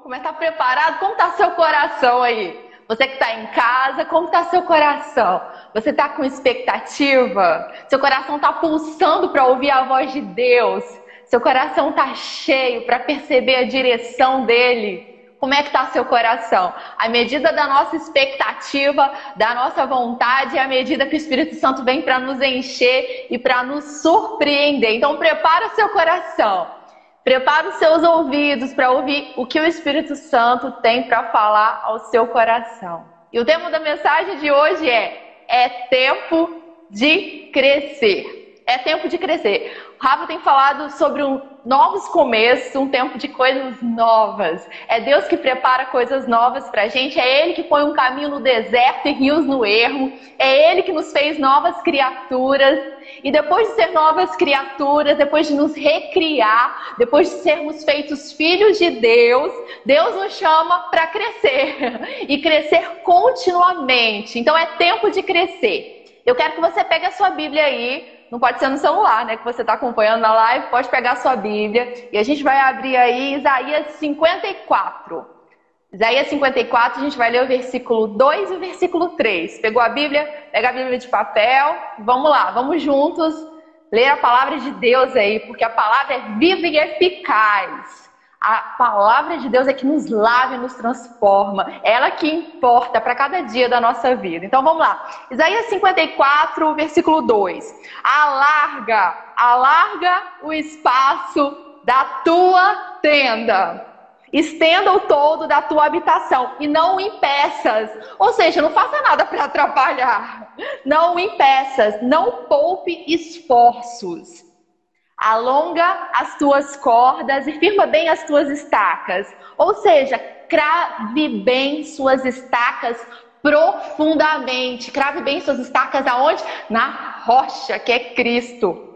Vamos começar preparado? Como está seu coração aí? Você que está em casa, como está seu coração? Você está com expectativa? Seu coração está pulsando para ouvir a voz de Deus? Seu coração está cheio para perceber a direção dele? Como é que está seu coração? A medida da nossa expectativa, da nossa vontade, é a medida que o Espírito Santo vem para nos encher e para nos surpreender. Então prepara seu coração. Prepara os seus ouvidos para ouvir o que o Espírito Santo tem para falar ao seu coração. E o tema da mensagem de hoje é: é tempo de crescer. É tempo de crescer. Rafa tem falado sobre um novos começos, um tempo de coisas novas. É Deus que prepara coisas novas pra gente, é Ele que põe um caminho no deserto e rios no ermo, é Ele que nos fez novas criaturas. E depois de ser novas criaturas, depois de nos recriar, depois de sermos feitos filhos de Deus, Deus nos chama para crescer e crescer continuamente. Então é tempo de crescer. Eu quero que você pegue a sua Bíblia aí, não pode ser no celular, né? Que você está acompanhando na live, pode pegar a sua Bíblia. E a gente vai abrir aí Isaías 54. Isaías 54, a gente vai ler o versículo 2 e o versículo 3. Pegou a Bíblia? Pega a Bíblia de papel. Vamos lá, vamos juntos ler a palavra de Deus aí, porque a palavra é viva e eficaz. A palavra de Deus é que nos lava e nos transforma. Ela que importa para cada dia da nossa vida. Então vamos lá. Isaías 54, versículo 2. Alarga, alarga o espaço da tua tenda. Estenda o todo da tua habitação e não o impeças. Ou seja, não faça nada para atrapalhar. Não o impeças. Não poupe esforços. Alonga as tuas cordas e firma bem as tuas estacas. Ou seja, crave bem suas estacas profundamente. Crave bem suas estacas aonde? Na rocha, que é Cristo.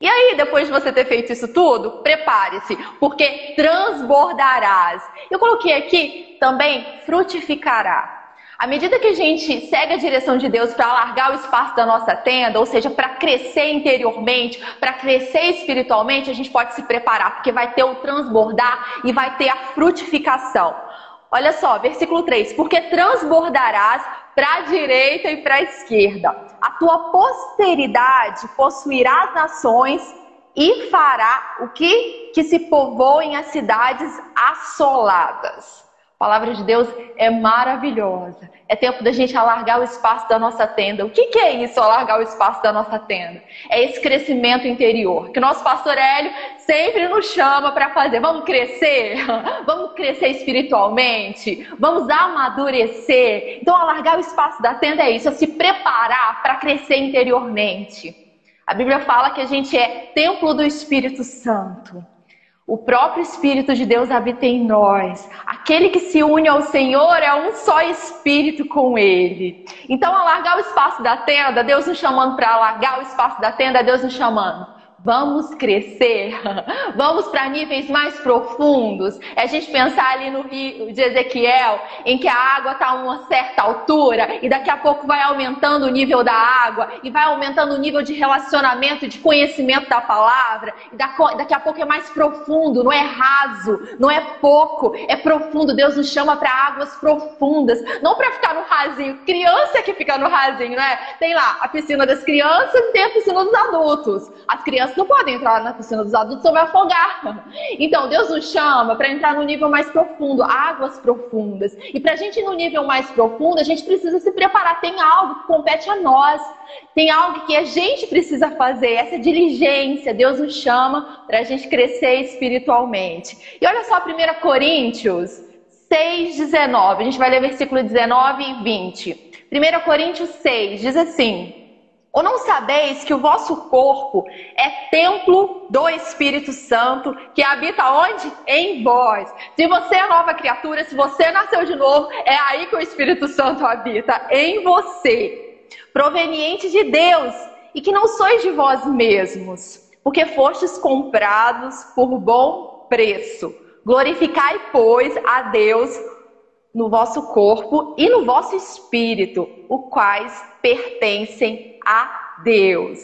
E aí, depois de você ter feito isso tudo, prepare-se, porque transbordarás. Eu coloquei aqui também frutificará. À medida que a gente segue a direção de Deus para alargar o espaço da nossa tenda, ou seja, para crescer interiormente, para crescer espiritualmente, a gente pode se preparar, porque vai ter o transbordar e vai ter a frutificação. Olha só, versículo 3: Porque transbordarás para a direita e para a esquerda. A tua posteridade possuirá as nações e fará o que? Que se povoem as cidades assoladas. A palavra de Deus é maravilhosa. É tempo da gente alargar o espaço da nossa tenda. O que, que, é isso, alargar o espaço da nossa tenda? É esse crescimento interior que o nosso pastor Hélio sempre nos chama para fazer. Vamos crescer? Vamos crescer espiritualmente? Vamos amadurecer? Então, alargar o espaço da tenda é isso, é se preparar para crescer interiormente. A Bíblia fala que a gente é templo do Espírito Santo. O próprio Espírito de Deus habita em nós. Aquele que se une ao Senhor é um só Espírito com Ele. Então, alargar o espaço da tenda, Deus nos chamando para alargar o espaço da tenda, Deus nos chamando Vamos crescer, vamos para níveis mais profundos. É a gente pensar ali no rio de Ezequiel, em que a água está a uma certa altura e daqui a pouco vai aumentando o nível da água e vai aumentando o nível de relacionamento, de conhecimento da palavra. E daqui a pouco é mais profundo, não é raso, não é pouco, é profundo. Deus nos chama para águas profundas, não para ficar no rasinho. Criança que fica no rasinho, né? Tem lá a piscina das crianças e tem a piscina dos adultos. As crianças crianças não podem entrar na piscina dos adultos ou vai afogar. Então, Deus nos chama para entrar no nível mais profundo, águas profundas. E para a gente ir no nível mais profundo, a gente precisa se preparar. Tem algo que compete a nós. Tem algo que a gente precisa fazer, essa diligência. Deus nos chama para a gente crescer espiritualmente. E olha só 1 Coríntios 6, 19. A gente vai ler versículo 19 e 20. 1 Coríntios 6 diz assim. Ou não sabeis que o vosso corpo é templo do Espírito Santo que habita onde? Em vós. Se você é nova criatura, se você nasceu de novo, é aí que o Espírito Santo habita, em você. Proveniente de Deus e que não sois de vós mesmos, porque fostes comprados por bom preço. Glorificai, pois, a Deus no vosso corpo e no vosso espírito, os quais pertencem a Deus.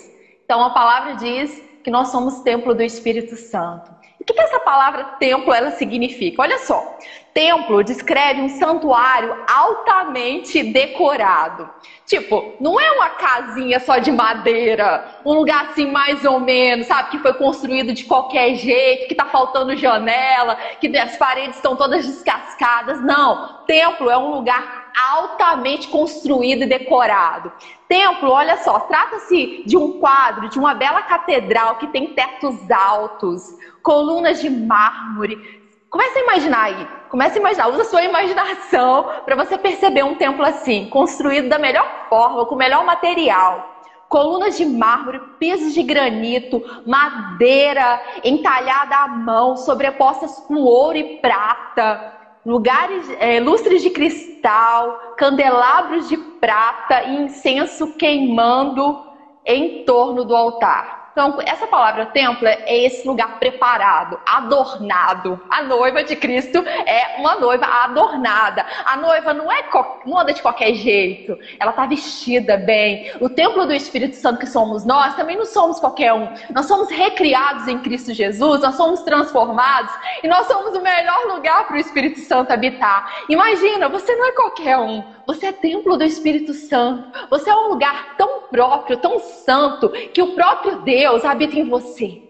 Então a palavra diz que nós somos templo do Espírito Santo. Que, que essa palavra templo ela significa? Olha só, templo descreve um santuário altamente decorado. Tipo, não é uma casinha só de madeira, um lugar assim mais ou menos, sabe, que foi construído de qualquer jeito, que tá faltando janela, que as paredes estão todas descascadas. Não, templo é um lugar altamente construído e decorado. Templo, olha só, trata-se de um quadro, de uma bela catedral que tem tetos altos, colunas de mármore. Comece a imaginar aí, comece a imaginar, usa a sua imaginação para você perceber um templo assim, construído da melhor forma, com o melhor material. Colunas de mármore, pisos de granito, madeira entalhada à mão, sobrepostas com ouro e prata, lugares, é, lustres de cristal, candelabros de prata e incenso queimando em torno do altar. Então, essa palavra templo é esse lugar preparado, adornado. A noiva de Cristo é uma noiva adornada. A noiva não é não anda de qualquer jeito. Ela está vestida bem. O templo do Espírito Santo que somos nós, também não somos qualquer um. Nós somos recriados em Cristo Jesus, nós somos transformados e nós somos o melhor lugar para o Espírito Santo habitar. Imagina, você não é qualquer um. Você é templo do Espírito Santo. Você é um lugar tão próprio, tão santo, que o próprio Deus habita em você.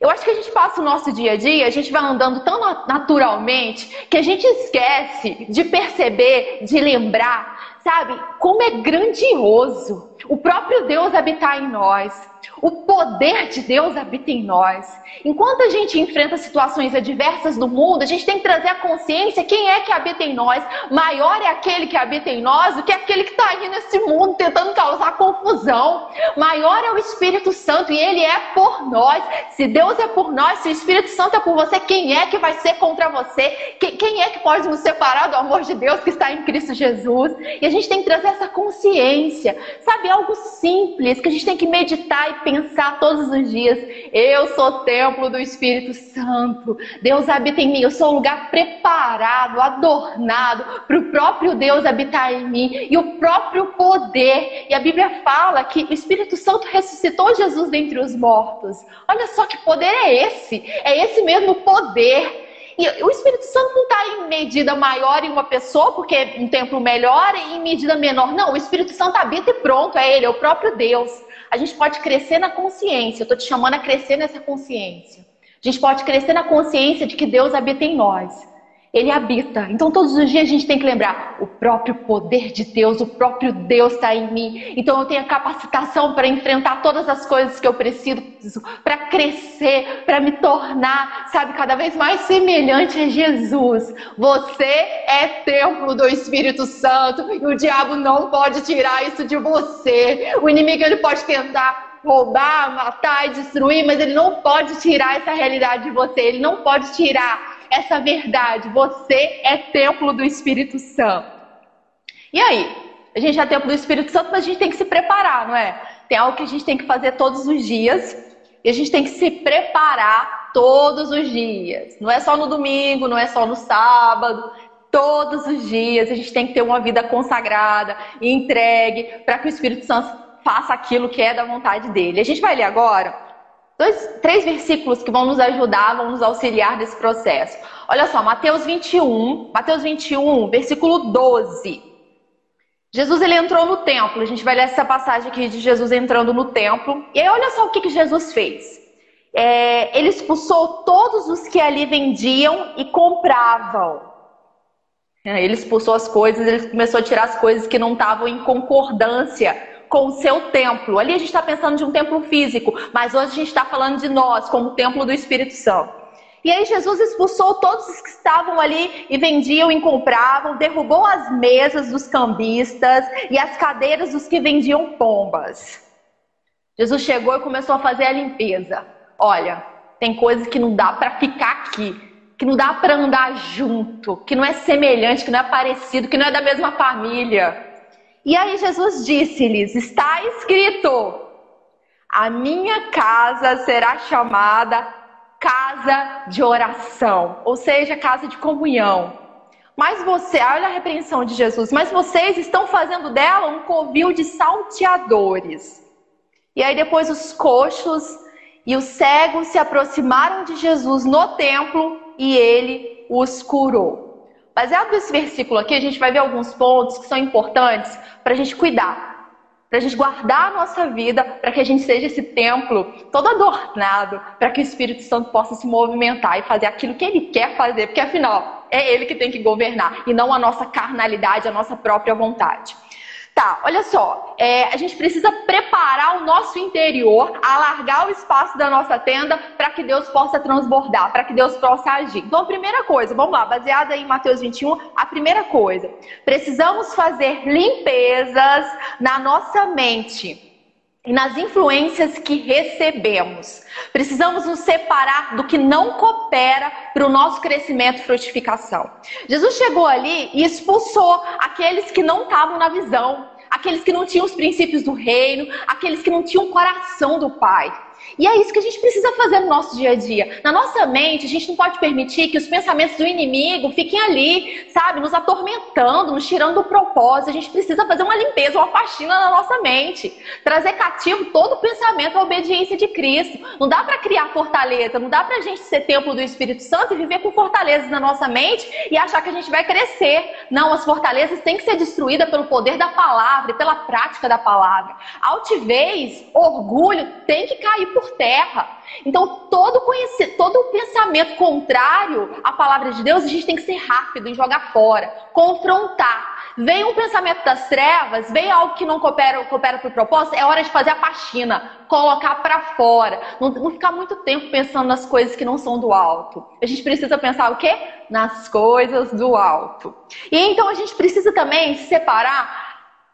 Eu acho que a gente passa o nosso dia a dia, a gente vai andando tão naturalmente que a gente esquece de perceber, de lembrar, sabe, como é grandioso o próprio Deus habitar em nós. O poder de Deus habita em nós. Enquanto a gente enfrenta situações adversas do mundo, a gente tem que trazer a consciência quem é que habita em nós. Maior é aquele que habita em nós do que aquele que está aí nesse mundo tentando causar confusão. Maior é o Espírito Santo e ele é por nós. Se Deus é por nós, se o Espírito Santo é por você, quem é que vai ser contra você? Quem é que pode nos separar do amor de Deus que está em Cristo Jesus? E a gente tem que trazer essa consciência. Sabe, algo simples que a gente tem que meditar e pensar todos os dias: eu sou templo do Espírito Santo, Deus habita em mim, eu sou um lugar preparado, adornado para o próprio Deus habitar em mim e o próprio poder. E a Bíblia fala que o Espírito Santo ressuscitou Jesus dentre os mortos. Olha só que poder é esse! É esse mesmo poder. E o Espírito Santo não está em medida maior em uma pessoa, porque é um templo melhor, e em medida menor. Não, o Espírito Santo habita e pronto, é Ele, é o próprio Deus a gente pode crescer na consciência. Eu estou te chamando a crescer nessa consciência. A gente pode crescer na consciência de que Deus habita em nós. Ele habita. Então, todos os dias a gente tem que lembrar: o próprio poder de Deus, o próprio Deus está em mim. Então, eu tenho a capacitação para enfrentar todas as coisas que eu preciso, para crescer, para me tornar, sabe, cada vez mais semelhante a Jesus. Você é templo do Espírito Santo e o diabo não pode tirar isso de você. O inimigo ele pode tentar roubar, matar e destruir, mas ele não pode tirar essa realidade de você. Ele não pode tirar essa verdade. Você é templo do Espírito Santo. E aí? A gente é templo do Espírito Santo, mas a gente tem que se preparar, não é? Tem algo que a gente tem que fazer todos os dias. E a gente tem que se preparar todos os dias. Não é só no domingo, não é só no sábado. Todos os dias a gente tem que ter uma vida consagrada e entregue para que o Espírito Santo faça aquilo que é da vontade dele. A gente vai ler agora dois, três versículos que vão nos ajudar, vão nos auxiliar nesse processo. Olha só, Mateus 21, Mateus 21, versículo 12. Jesus ele entrou no templo. A gente vai ler essa passagem aqui de Jesus entrando no templo. E aí olha só o que, que Jesus fez. É, ele expulsou todos os que ali vendiam e compravam. É, ele expulsou as coisas, ele começou a tirar as coisas que não estavam em concordância com o seu templo. Ali a gente está pensando de um templo físico, mas hoje a gente está falando de nós, como templo do Espírito Santo. E aí Jesus expulsou todos os que estavam ali e vendiam e compravam, derrubou as mesas dos cambistas e as cadeiras dos que vendiam pombas. Jesus chegou e começou a fazer a limpeza. Olha, tem coisas que não dá para ficar aqui, que não dá para andar junto, que não é semelhante, que não é parecido, que não é da mesma família. E aí Jesus disse-lhes: Está escrito: A minha casa será chamada casa de oração, ou seja, casa de comunhão. Mas você, olha a repreensão de Jesus, mas vocês estão fazendo dela um covil de salteadores. E aí depois os coxos E os cegos se aproximaram de Jesus no templo e ele os curou. Baseado nesse versículo aqui, a gente vai ver alguns pontos que são importantes para a gente cuidar para a gente guardar a nossa vida, para que a gente seja esse templo todo adornado, para que o Espírito Santo possa se movimentar e fazer aquilo que ele quer fazer, porque afinal é ele que tem que governar e não a nossa carnalidade, a nossa própria vontade. Tá, olha só, é, a gente precisa preparar o nosso interior, alargar o espaço da nossa tenda para que Deus possa transbordar, para que Deus possa agir. Então, a primeira coisa, vamos lá, baseada em Mateus 21, a primeira coisa, precisamos fazer limpezas na nossa mente e nas influências que recebemos. Precisamos nos separar do que não coopera para o nosso crescimento e frutificação. Jesus chegou ali e expulsou aqueles que não estavam na visão, aqueles que não tinham os princípios do reino, aqueles que não tinham o coração do Pai. E é isso que a gente precisa fazer no nosso dia a dia. Na nossa mente, a gente não pode permitir que os pensamentos do inimigo fiquem ali, sabe, nos atormentando, nos tirando do propósito. A gente precisa fazer uma limpeza, uma faxina na nossa mente. Trazer cativo todo o pensamento à obediência de Cristo. Não dá para criar fortaleza, não dá para a gente ser templo do Espírito Santo e viver com fortalezas na nossa mente e achar que a gente vai crescer. Não, as fortalezas têm que ser destruídas pelo poder da palavra e pela prática da palavra. Altivez, orgulho tem que cair por terra. Então, todo, conhecer, todo pensamento contrário à palavra de Deus, a gente tem que ser rápido em jogar fora, confrontar. Vem um pensamento das trevas, vem algo que não coopera, coopera para o propósito, é hora de fazer a faxina, colocar para fora. Não, não ficar muito tempo pensando nas coisas que não são do alto. A gente precisa pensar o quê? Nas coisas do alto. E então a gente precisa também se separar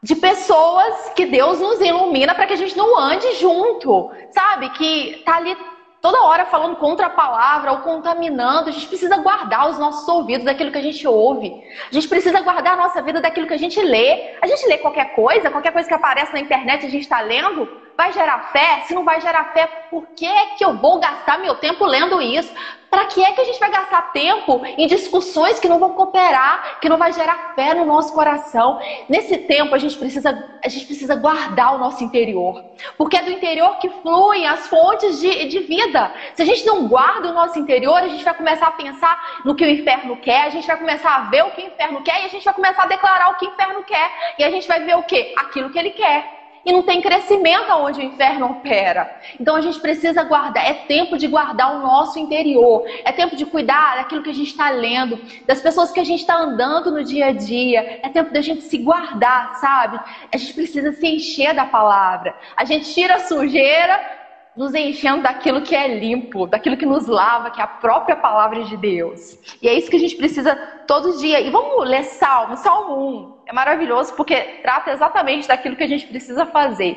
de pessoas que Deus nos ilumina para que a gente não ande junto, sabe? Que tá ali toda hora falando contra a palavra ou contaminando. A gente precisa guardar os nossos ouvidos daquilo que a gente ouve. A gente precisa guardar a nossa vida daquilo que a gente lê. A gente lê qualquer coisa, qualquer coisa que aparece na internet a gente está lendo. Vai gerar fé? Se não vai gerar fé, por que, é que eu vou gastar meu tempo lendo isso? Para que é que a gente vai gastar tempo em discussões que não vão cooperar, que não vai gerar fé no nosso coração? Nesse tempo a gente precisa, a gente precisa guardar o nosso interior, porque é do interior que fluem as fontes de, de vida. Se a gente não guarda o nosso interior, a gente vai começar a pensar no que o inferno quer, a gente vai começar a ver o que o inferno quer e a gente vai começar a declarar o que o inferno quer e a gente vai ver o que? Aquilo que ele quer e não tem crescimento aonde o inferno opera. Então a gente precisa guardar, é tempo de guardar o nosso interior, é tempo de cuidar daquilo que a gente está lendo, das pessoas que a gente está andando no dia a dia, é tempo da gente se guardar, sabe? A gente precisa se encher da palavra. A gente tira a sujeira, nos enchendo daquilo que é limpo, daquilo que nos lava, que é a própria palavra de Deus. E é isso que a gente precisa todo dia. E vamos ler Salmo, Salmo 1. É maravilhoso porque trata exatamente daquilo que a gente precisa fazer.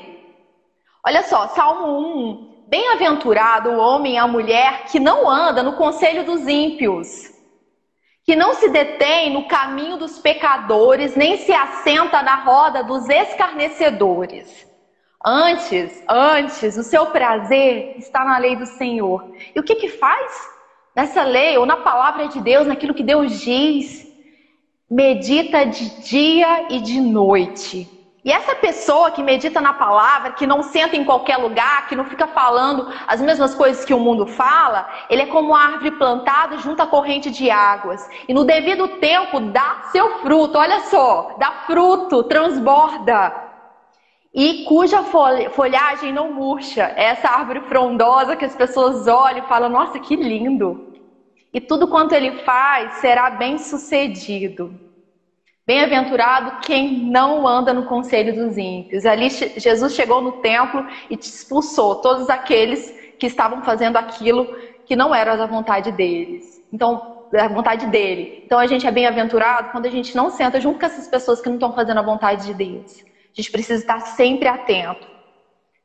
Olha só, Salmo 1. Bem-aventurado o homem e a mulher que não anda no conselho dos ímpios, que não se detém no caminho dos pecadores, nem se assenta na roda dos escarnecedores. Antes, antes, o seu prazer está na lei do Senhor. E o que que faz? Nessa lei ou na palavra de Deus, naquilo que Deus diz, medita de dia e de noite. E essa pessoa que medita na palavra, que não senta em qualquer lugar, que não fica falando as mesmas coisas que o mundo fala, ele é como uma árvore plantada junto à corrente de águas. E no devido tempo dá seu fruto, olha só, dá fruto, transborda e cuja folhagem não murcha. É essa árvore frondosa que as pessoas olham e falam: Nossa, que lindo! E tudo quanto ele faz será bem sucedido. Bem-aventurado quem não anda no conselho dos ímpios. Ali Jesus chegou no templo e expulsou todos aqueles que estavam fazendo aquilo que não era da vontade deles. Então, da vontade dele. Então a gente é bem-aventurado quando a gente não senta junto com essas pessoas que não estão fazendo a vontade de Deus. A gente precisa estar sempre atento.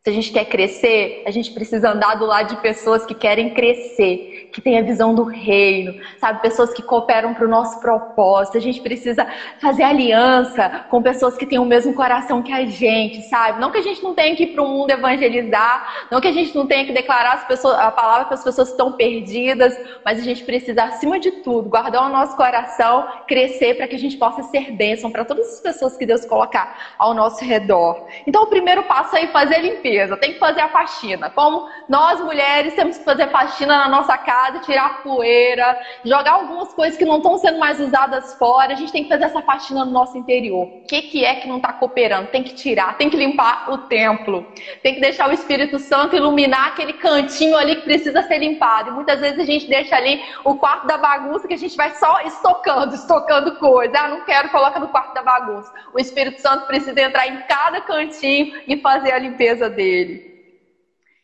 Se a gente quer crescer, a gente precisa andar do lado de pessoas que querem crescer, que têm a visão do reino, sabe? Pessoas que cooperam para o nosso propósito. A gente precisa fazer aliança com pessoas que têm o mesmo coração que a gente, sabe? Não que a gente não tenha que ir para o mundo evangelizar, não que a gente não tenha que declarar pessoas, a palavra para as pessoas que estão perdidas, mas a gente precisa, acima de tudo, guardar o nosso coração, crescer para que a gente possa ser bênção para todas as pessoas que Deus colocar ao nosso redor. Então, o primeiro passo é fazer limpeza limpeza, tem que fazer a faxina. Como nós mulheres temos que fazer faxina na nossa casa, tirar poeira, jogar algumas coisas que não estão sendo mais usadas fora. A gente tem que fazer essa faxina no nosso interior. O que, que é que não está cooperando? Tem que tirar, tem que limpar o templo, tem que deixar o Espírito Santo iluminar aquele cantinho ali que precisa ser limpado. E muitas vezes a gente deixa ali o quarto da bagunça que a gente vai só estocando, estocando coisa. Ah, não quero, coloca no quarto da bagunça. O Espírito Santo precisa entrar em cada cantinho e fazer a limpeza dele.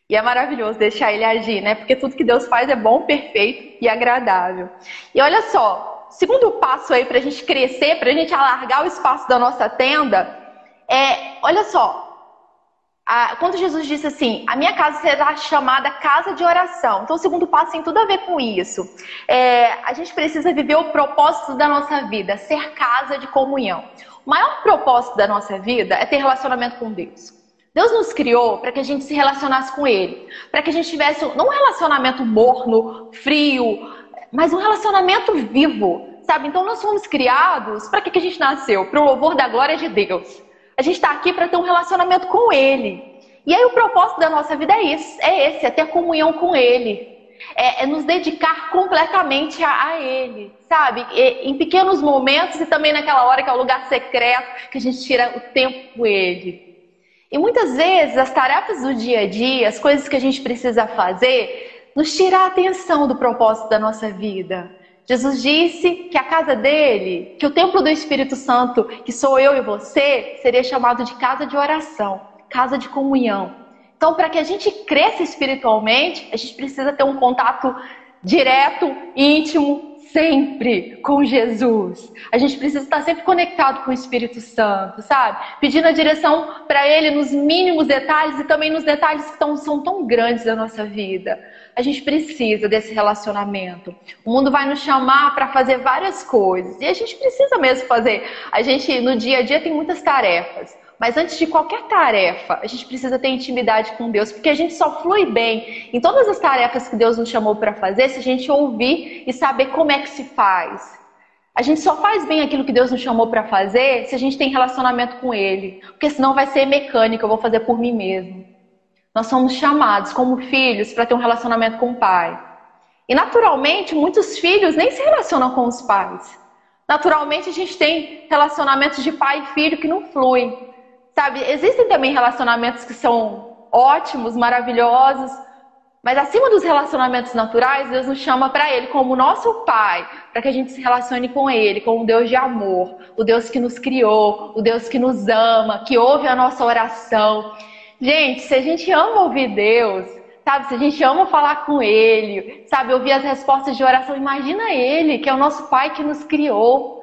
E é maravilhoso deixar ele agir, né? Porque tudo que Deus faz é bom, perfeito e agradável. E olha só, segundo passo aí para a gente crescer, para a gente alargar o espaço da nossa tenda, é, olha só, a, quando Jesus disse assim, a minha casa será chamada casa de oração. Então, o segundo passo tem tudo a ver com isso. É, a gente precisa viver o propósito da nossa vida, ser casa de comunhão. O maior propósito da nossa vida é ter relacionamento com Deus. Deus nos criou para que a gente se relacionasse com Ele, para que a gente tivesse não um relacionamento morno, frio, mas um relacionamento vivo, sabe? Então nós fomos criados para que, que a gente nasceu? Para o louvor da glória de Deus. A gente está aqui para ter um relacionamento com Ele. E aí o propósito da nossa vida é esse, é esse, é ter comunhão com Ele. É, é nos dedicar completamente a, a Ele, sabe? E, em pequenos momentos e também naquela hora que é o lugar secreto, que a gente tira o tempo com Ele. E muitas vezes as tarefas do dia a dia, as coisas que a gente precisa fazer, nos tira a atenção do propósito da nossa vida. Jesus disse que a casa dele, que o templo do Espírito Santo, que sou eu e você, seria chamado de casa de oração, casa de comunhão. Então, para que a gente cresça espiritualmente, a gente precisa ter um contato direto, íntimo, sempre com Jesus. A gente precisa estar sempre conectado com o Espírito Santo, sabe? Pedindo a direção para Ele nos mínimos detalhes e também nos detalhes que tão, são tão grandes da nossa vida. A gente precisa desse relacionamento. O mundo vai nos chamar para fazer várias coisas e a gente precisa mesmo fazer. A gente no dia a dia tem muitas tarefas. Mas antes de qualquer tarefa, a gente precisa ter intimidade com Deus, porque a gente só flui bem em todas as tarefas que Deus nos chamou para fazer se a gente ouvir e saber como é que se faz. A gente só faz bem aquilo que Deus nos chamou para fazer se a gente tem relacionamento com Ele, porque senão vai ser mecânica, eu vou fazer por mim mesmo. Nós somos chamados como filhos para ter um relacionamento com o Pai. E naturalmente, muitos filhos nem se relacionam com os pais. Naturalmente, a gente tem relacionamentos de pai e filho que não fluem. Sabe, existem também relacionamentos que são ótimos, maravilhosos, mas acima dos relacionamentos naturais, Deus nos chama para Ele como nosso Pai, para que a gente se relacione com Ele, com o Deus de amor, o Deus que nos criou, o Deus que nos ama, que ouve a nossa oração. Gente, se a gente ama ouvir Deus, sabe, se a gente ama falar com Ele, sabe, ouvir as respostas de oração, imagina Ele, que é o nosso Pai que nos criou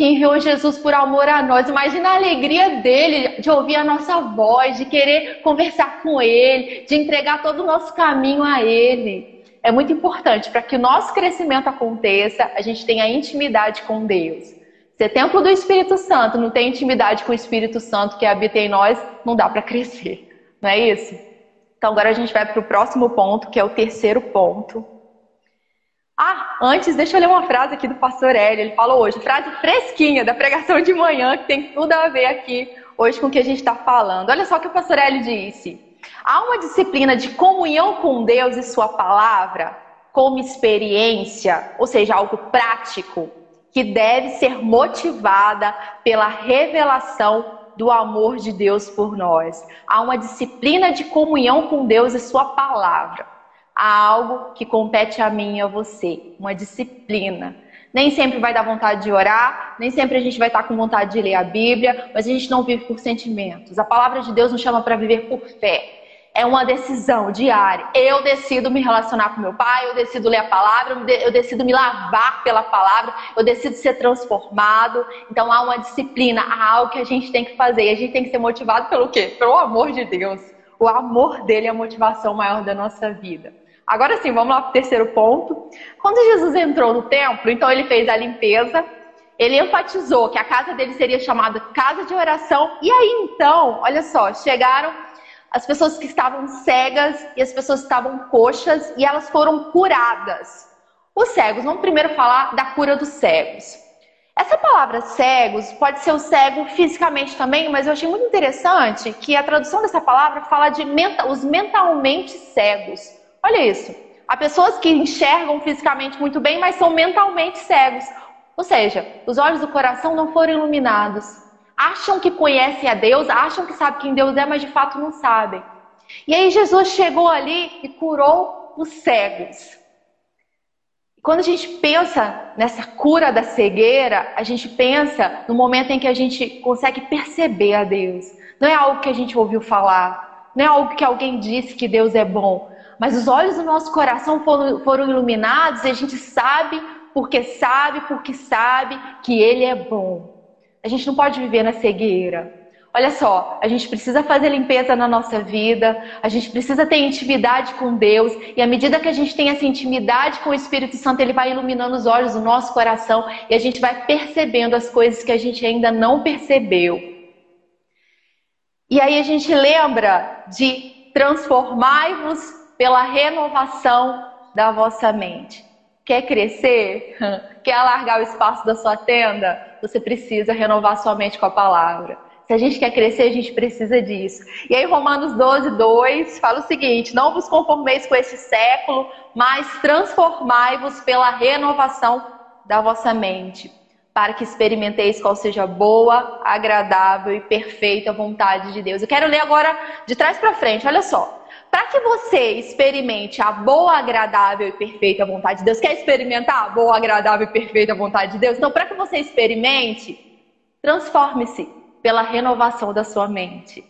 que enviou Jesus por amor a nós. Imagina a alegria dele de ouvir a nossa voz, de querer conversar com ele, de entregar todo o nosso caminho a ele. É muito importante para que o nosso crescimento aconteça, a gente tenha intimidade com Deus. Se é templo do Espírito Santo, não tem intimidade com o Espírito Santo que habita em nós, não dá para crescer. Não é isso? Então agora a gente vai para o próximo ponto, que é o terceiro ponto, ah, antes, deixa eu ler uma frase aqui do pastor Hélio. Ele falou hoje, frase fresquinha da pregação de manhã, que tem tudo a ver aqui hoje com o que a gente está falando. Olha só o que o pastor Hélio disse. Há uma disciplina de comunhão com Deus e Sua palavra, como experiência, ou seja, algo prático, que deve ser motivada pela revelação do amor de Deus por nós. Há uma disciplina de comunhão com Deus e Sua palavra a algo que compete a mim e a você, uma disciplina. Nem sempre vai dar vontade de orar, nem sempre a gente vai estar com vontade de ler a Bíblia, mas a gente não vive por sentimentos. A palavra de Deus nos chama para viver por fé. É uma decisão diária. Eu decido me relacionar com meu pai, eu decido ler a palavra, eu decido me lavar pela palavra, eu decido ser transformado. Então há uma disciplina, há algo que a gente tem que fazer. E a gente tem que ser motivado pelo quê? Pelo amor de Deus. O amor dele é a motivação maior da nossa vida. Agora sim, vamos lá para o terceiro ponto. Quando Jesus entrou no templo, então ele fez a limpeza, ele enfatizou que a casa dele seria chamada casa de oração, e aí então, olha só, chegaram as pessoas que estavam cegas e as pessoas que estavam coxas e elas foram curadas. Os cegos, vamos primeiro falar da cura dos cegos. Essa palavra cegos pode ser o cego fisicamente também, mas eu achei muito interessante que a tradução dessa palavra fala de menta, os mentalmente cegos. Olha isso. Há pessoas que enxergam fisicamente muito bem, mas são mentalmente cegos. Ou seja, os olhos do coração não foram iluminados. Acham que conhecem a Deus, acham que sabem quem Deus é, mas de fato não sabem. E aí Jesus chegou ali e curou os cegos. Quando a gente pensa nessa cura da cegueira, a gente pensa no momento em que a gente consegue perceber a Deus. Não é algo que a gente ouviu falar, não é algo que alguém disse que Deus é bom, mas os olhos do nosso coração foram, foram iluminados e a gente sabe, porque sabe, porque sabe que Ele é bom. A gente não pode viver na cegueira. Olha só, a gente precisa fazer limpeza na nossa vida, a gente precisa ter intimidade com Deus, e à medida que a gente tem essa intimidade com o Espírito Santo, ele vai iluminando os olhos do nosso coração e a gente vai percebendo as coisas que a gente ainda não percebeu. E aí a gente lembra de transformai-vos pela renovação da vossa mente. Quer crescer? Quer alargar o espaço da sua tenda? Você precisa renovar sua mente com a palavra. Se a gente quer crescer, a gente precisa disso. E aí, Romanos 12, 2 fala o seguinte: Não vos conformeis com este século, mas transformai-vos pela renovação da vossa mente, para que experimenteis qual seja boa, agradável e perfeita vontade de Deus. Eu quero ler agora de trás para frente, olha só. Para que você experimente a boa, agradável e perfeita vontade de Deus, quer experimentar a boa, agradável e perfeita vontade de Deus? Então, para que você experimente, transforme-se pela renovação da sua mente.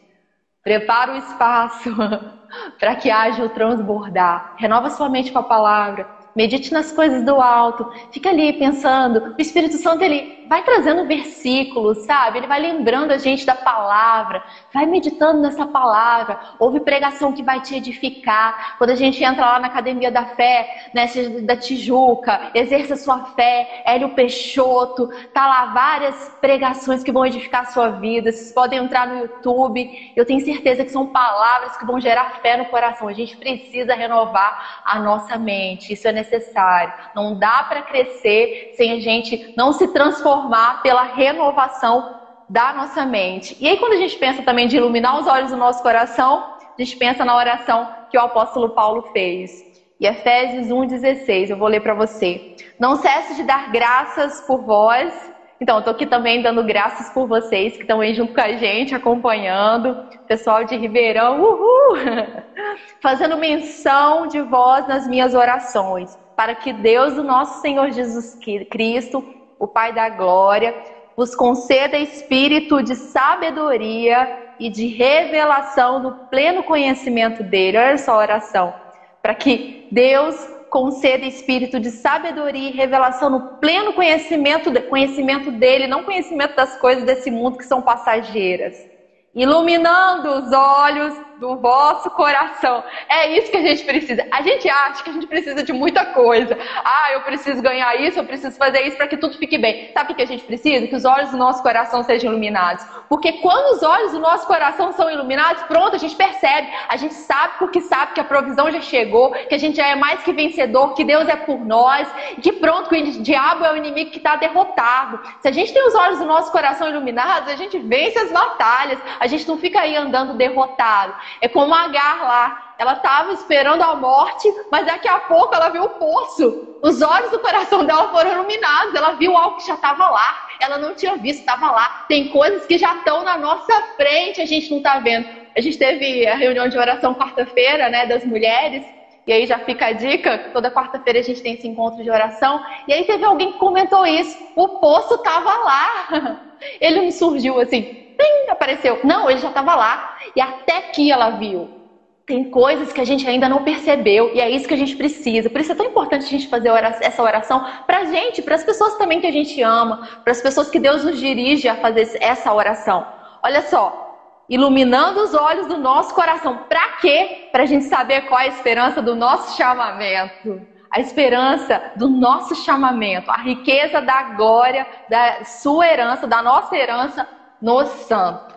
Prepara o espaço para que haja o transbordar. Renova sua mente com a palavra. Medite nas coisas do alto. Fica ali pensando. O Espírito Santo ele vai trazendo versículos, sabe? Ele vai lembrando a gente da palavra. Vai meditando nessa palavra. Ouve pregação que vai te edificar. Quando a gente entra lá na academia da fé, né, da Tijuca, exerça sua fé. Hélio Peixoto, tá lá várias pregações que vão edificar a sua vida. Vocês podem entrar no YouTube. Eu tenho certeza que são palavras que vão gerar fé no coração. A gente precisa renovar a nossa mente. Isso é necessário. Não dá para crescer sem a gente não se transformar pela renovação da nossa mente. E aí, quando a gente pensa também de iluminar os olhos do nosso coração, a gente pensa na oração que o apóstolo Paulo fez. E Efésios 1,16, eu vou ler para você. Não cesse de dar graças por vós. Então, eu tô aqui também dando graças por vocês que estão aí junto com a gente, acompanhando. Pessoal de Ribeirão, uhul! Fazendo menção de vós nas minhas orações, para que Deus, o nosso Senhor Jesus Cristo, o Pai da Glória, vos conceda espírito de sabedoria e de revelação do pleno conhecimento dele. Olha só a oração. Para que Deus conceda espírito de sabedoria e revelação no pleno conhecimento, conhecimento dele, não conhecimento das coisas desse mundo que são passageiras. Iluminando os olhos do vosso coração. É isso que a gente precisa. A gente acha que a gente precisa de muita coisa. Ah, eu preciso ganhar isso, eu preciso fazer isso para que tudo fique bem. Sabe o que a gente precisa? Que os olhos do nosso coração sejam iluminados. Porque quando os olhos do nosso coração são iluminados, pronto, a gente percebe. A gente sabe porque sabe que a provisão já chegou, que a gente já é mais que vencedor, que Deus é por nós, que pronto, que o diabo é o inimigo que está derrotado. Se a gente tem os olhos do nosso coração iluminados, a gente vence as batalhas. A gente não fica aí andando derrotado. É como a Agar lá. Ela estava esperando a morte, mas daqui a pouco ela viu o poço. Os olhos do coração dela foram iluminados. Ela viu algo que já estava lá. Ela não tinha visto, estava lá. Tem coisas que já estão na nossa frente, a gente não está vendo. A gente teve a reunião de oração quarta-feira, né, das mulheres. E aí já fica a dica, toda quarta-feira a gente tem esse encontro de oração. E aí teve alguém que comentou isso. O poço estava lá. Ele não surgiu assim, Pim, apareceu. Não, ele já estava lá. E até que ela viu. Tem coisas que a gente ainda não percebeu e é isso que a gente precisa. Por isso é tão importante a gente fazer essa oração para a gente, para as pessoas também que a gente ama, para as pessoas que Deus nos dirige a fazer essa oração. Olha só, iluminando os olhos do nosso coração. Para quê? Para a gente saber qual é a esperança do nosso chamamento. A esperança do nosso chamamento, a riqueza da glória, da sua herança, da nossa herança nos santos.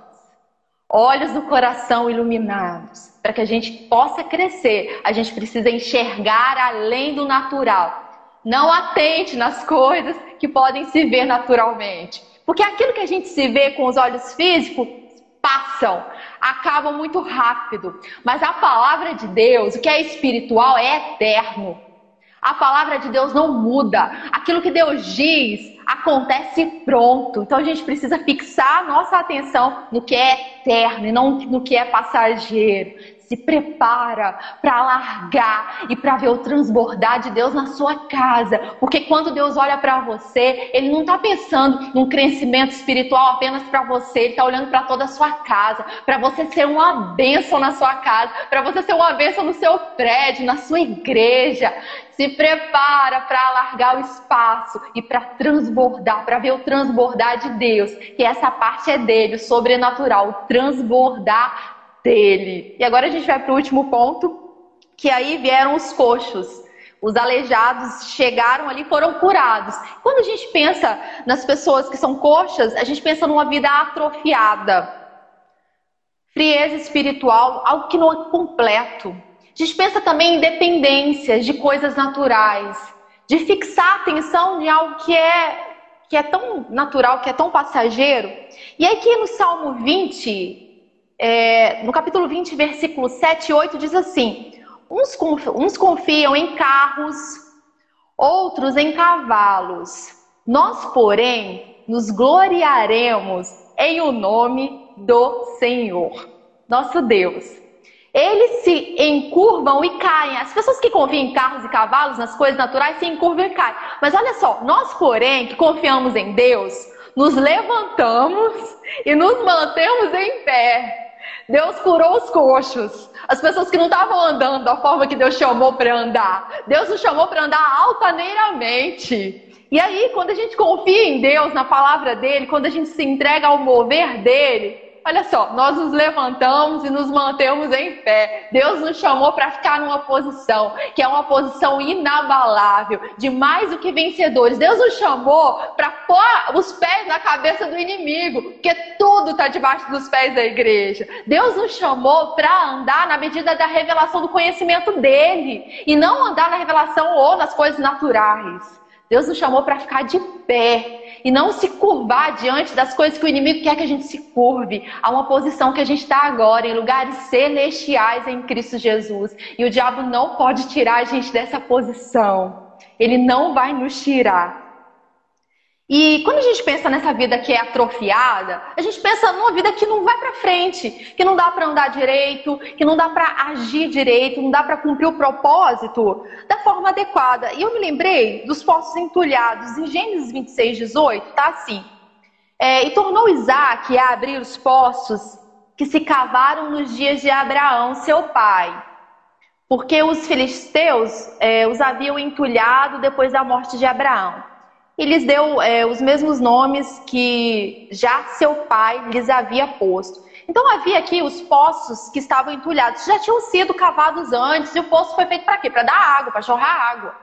Olhos do coração iluminados. Para que a gente possa crescer, a gente precisa enxergar além do natural. Não atente nas coisas que podem se ver naturalmente. Porque aquilo que a gente se vê com os olhos físicos passam, acabam muito rápido. Mas a palavra de Deus, o que é espiritual, é eterno. A palavra de Deus não muda. Aquilo que Deus diz acontece pronto. Então a gente precisa fixar nossa atenção no que é eterno e não no que é passageiro se prepara para largar e para ver o transbordar de Deus na sua casa. Porque quando Deus olha para você, Ele não está pensando num crescimento espiritual apenas para você, Ele está olhando para toda a sua casa, para você ser uma bênção na sua casa, para você ser uma bênção no seu prédio, na sua igreja. Se prepara para alargar o espaço e para transbordar, para ver o transbordar de Deus, que essa parte é dele, o sobrenatural, o transbordar dele. E agora a gente vai para o último ponto, que aí vieram os coxos. Os aleijados chegaram ali, foram curados. Quando a gente pensa nas pessoas que são coxas, a gente pensa numa vida atrofiada, frieza espiritual, algo que não é completo. A gente pensa também em dependências de coisas naturais, de fixar a atenção em algo que é que é tão natural, que é tão passageiro. E aí que no Salmo 20, é, no capítulo 20, versículo 7 e 8, diz assim: uns, uns confiam em carros, outros em cavalos. Nós, porém, nos gloriaremos em o nome do Senhor, nosso Deus. Eles se encurvam e caem. As pessoas que confiam em carros e cavalos, nas coisas naturais, se encurvam e caem. Mas olha só, nós, porém, que confiamos em Deus, nos levantamos e nos mantemos em pé. Deus curou os coxos, as pessoas que não estavam andando da forma que Deus chamou para andar. Deus nos chamou para andar altaneiramente. E aí, quando a gente confia em Deus, na palavra dele, quando a gente se entrega ao mover dele, Olha só, nós nos levantamos e nos mantemos em pé. Deus nos chamou para ficar numa posição que é uma posição inabalável, de mais do que vencedores. Deus nos chamou para pôr os pés na cabeça do inimigo, porque tudo está debaixo dos pés da igreja. Deus nos chamou para andar na medida da revelação do conhecimento dele e não andar na revelação ou nas coisas naturais. Deus nos chamou para ficar de pé e não se curvar diante das coisas que o inimigo quer que a gente se curve. A uma posição que a gente está agora, em lugares celestiais em Cristo Jesus. E o diabo não pode tirar a gente dessa posição. Ele não vai nos tirar. E quando a gente pensa nessa vida que é atrofiada, a gente pensa numa vida que não vai para frente, que não dá para andar direito, que não dá para agir direito, não dá para cumprir o propósito da forma adequada. E eu me lembrei dos poços entulhados em Gênesis 26, 18, tá assim. É, e tornou Isaac a abrir os poços que se cavaram nos dias de Abraão, seu pai, porque os filisteus é, os haviam entulhado depois da morte de Abraão e lhes deu é, os mesmos nomes que já seu pai lhes havia posto. Então havia aqui os poços que estavam entulhados, já tinham sido cavados antes, e o poço foi feito para quê? Para dar água, para jorrar água.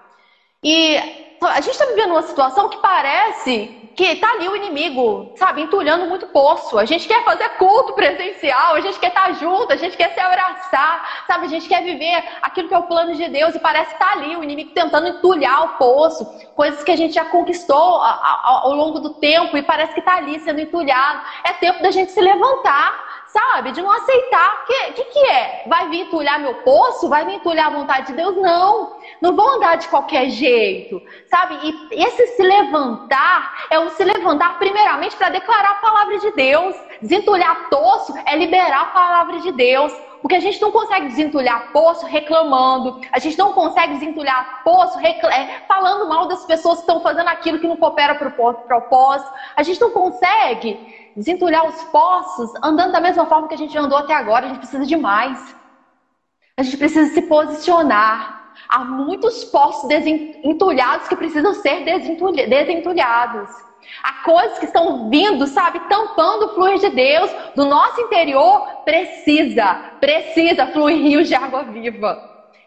E a gente está vivendo uma situação que parece que tá ali o inimigo, sabe, entulhando muito poço. A gente quer fazer culto presencial, a gente quer estar tá junto, a gente quer se abraçar, sabe, a gente quer viver aquilo que é o plano de Deus e parece que tá ali o inimigo tentando entulhar o poço, coisas que a gente já conquistou ao longo do tempo e parece que tá ali sendo entulhado. É tempo da gente se levantar sabe? De não aceitar. O que, que, que, é? Vai vir entulhar meu poço? Vai vir entulhar a vontade de Deus? Não. Não vou andar de qualquer jeito, sabe? E esse se levantar é um se levantar primeiramente para declarar a palavra de Deus. Desentulhar poço é liberar a palavra de Deus. Porque a gente não consegue desentulhar poço reclamando, a gente não consegue desentulhar poço é, falando mal das pessoas que estão fazendo aquilo que não coopera para o propósito. A gente não consegue desentulhar os poços andando da mesma forma que a gente andou até agora. A gente precisa de mais. A gente precisa se posicionar. Há muitos poços desentulhados que precisam ser desentulhados. Há coisas que estão vindo, sabe, tampando o fluir de Deus do nosso interior. Precisa, precisa fluir rios de água viva.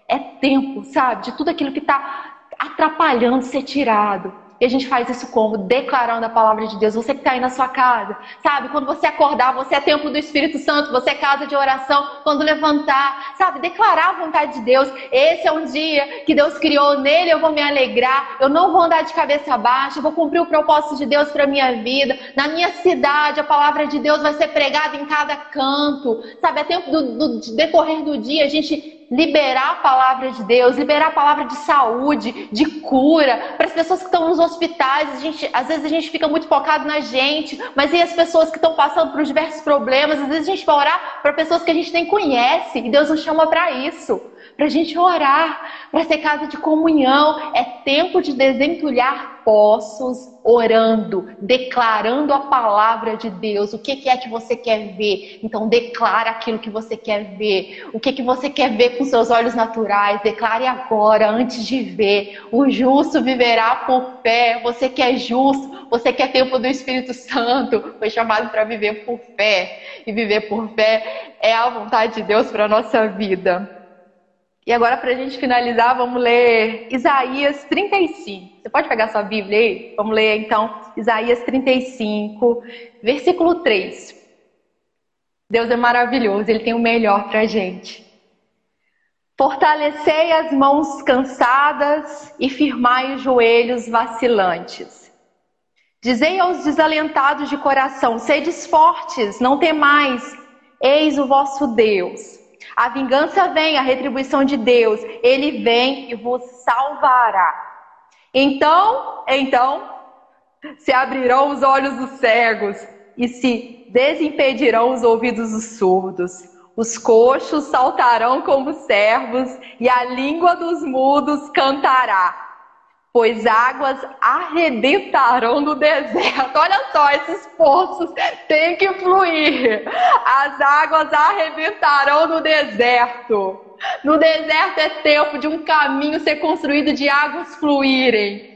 É tempo, sabe, de tudo aquilo que está atrapalhando ser tirado. E a gente faz isso como? Declarando a palavra de Deus. Você que está aí na sua casa, sabe? Quando você acordar, você é templo do Espírito Santo, você é casa de oração. Quando levantar, sabe? Declarar a vontade de Deus. Esse é um dia que Deus criou, nele eu vou me alegrar. Eu não vou andar de cabeça baixa, eu vou cumprir o propósito de Deus para minha vida. Na minha cidade, a palavra de Deus vai ser pregada em cada canto, sabe? É tempo do, do decorrer do dia a gente liberar a palavra de Deus, liberar a palavra de saúde, de cura, para as pessoas que estão nos hospitais. Gente, às vezes a gente fica muito focado na gente, mas e as pessoas que estão passando por diversos problemas? Às vezes a gente vai orar para pessoas que a gente nem conhece e Deus nos chama para isso para a gente orar, para ser casa de comunhão. É tempo de desentulhar poços, orando, declarando a palavra de Deus. O que é que você quer ver? Então declara aquilo que você quer ver. O que que você quer ver com seus olhos naturais? Declare agora, antes de ver. O justo viverá por fé. Você que é justo, você que é tempo do Espírito Santo, foi chamado para viver por fé. E viver por fé é a vontade de Deus para nossa vida. E agora, para a gente finalizar, vamos ler Isaías 35. Você pode pegar sua Bíblia aí? Vamos ler então Isaías 35, versículo 3. Deus é maravilhoso, Ele tem o melhor para a gente. Fortalecei as mãos cansadas e firmai os joelhos vacilantes. Dizei aos desalentados de coração: sedes fortes, não temais, eis o vosso Deus. A vingança vem, a retribuição de Deus. Ele vem e vos salvará. Então, então, se abrirão os olhos dos cegos e se desimpedirão os ouvidos dos surdos. Os coxos saltarão como servos e a língua dos mudos cantará pois águas arrebentarão no deserto. Olha só, esses poços têm que fluir. As águas arrebentarão no deserto. No deserto é tempo de um caminho ser construído de águas fluírem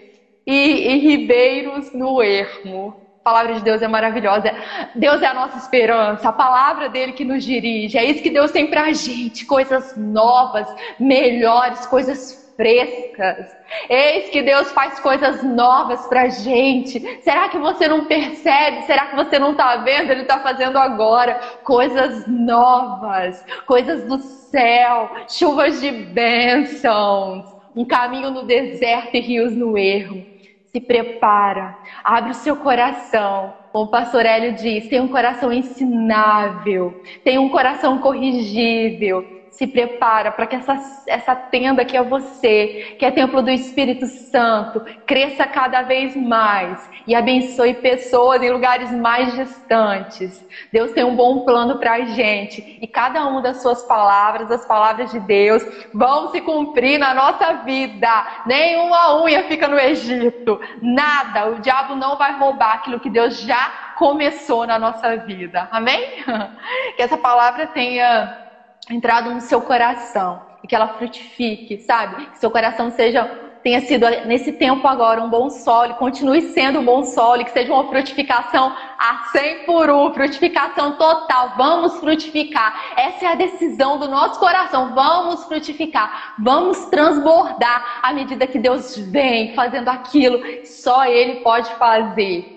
e, e ribeiros no ermo. A palavra de Deus é maravilhosa. Deus é a nossa esperança, a palavra dele que nos dirige. É isso que Deus tem pra gente: coisas novas, melhores, coisas frescas. Eis que Deus faz coisas novas pra gente. Será que você não percebe? Será que você não está vendo? Ele está fazendo agora coisas novas, coisas do céu, chuvas de bênçãos, um caminho no deserto e rios no erro. Se prepara, abre o seu coração. Como o pastor Hélio diz, tem um coração ensinável, tem um coração corrigível se prepara para que essa, essa tenda que é você, que é templo do Espírito Santo, cresça cada vez mais e abençoe pessoas em lugares mais distantes. Deus tem um bom plano para a gente e cada uma das suas palavras, as palavras de Deus, vão se cumprir na nossa vida. Nenhuma unha fica no Egito, nada. O diabo não vai roubar aquilo que Deus já começou na nossa vida. Amém? Que essa palavra tenha entrado no seu coração e que ela frutifique, sabe? Que seu coração seja tenha sido nesse tempo agora um bom solo, continue sendo um bom solo, que seja uma frutificação a 100 por 1, frutificação total. Vamos frutificar. Essa é a decisão do nosso coração. Vamos frutificar. Vamos transbordar à medida que Deus vem fazendo aquilo. Só Ele pode fazer.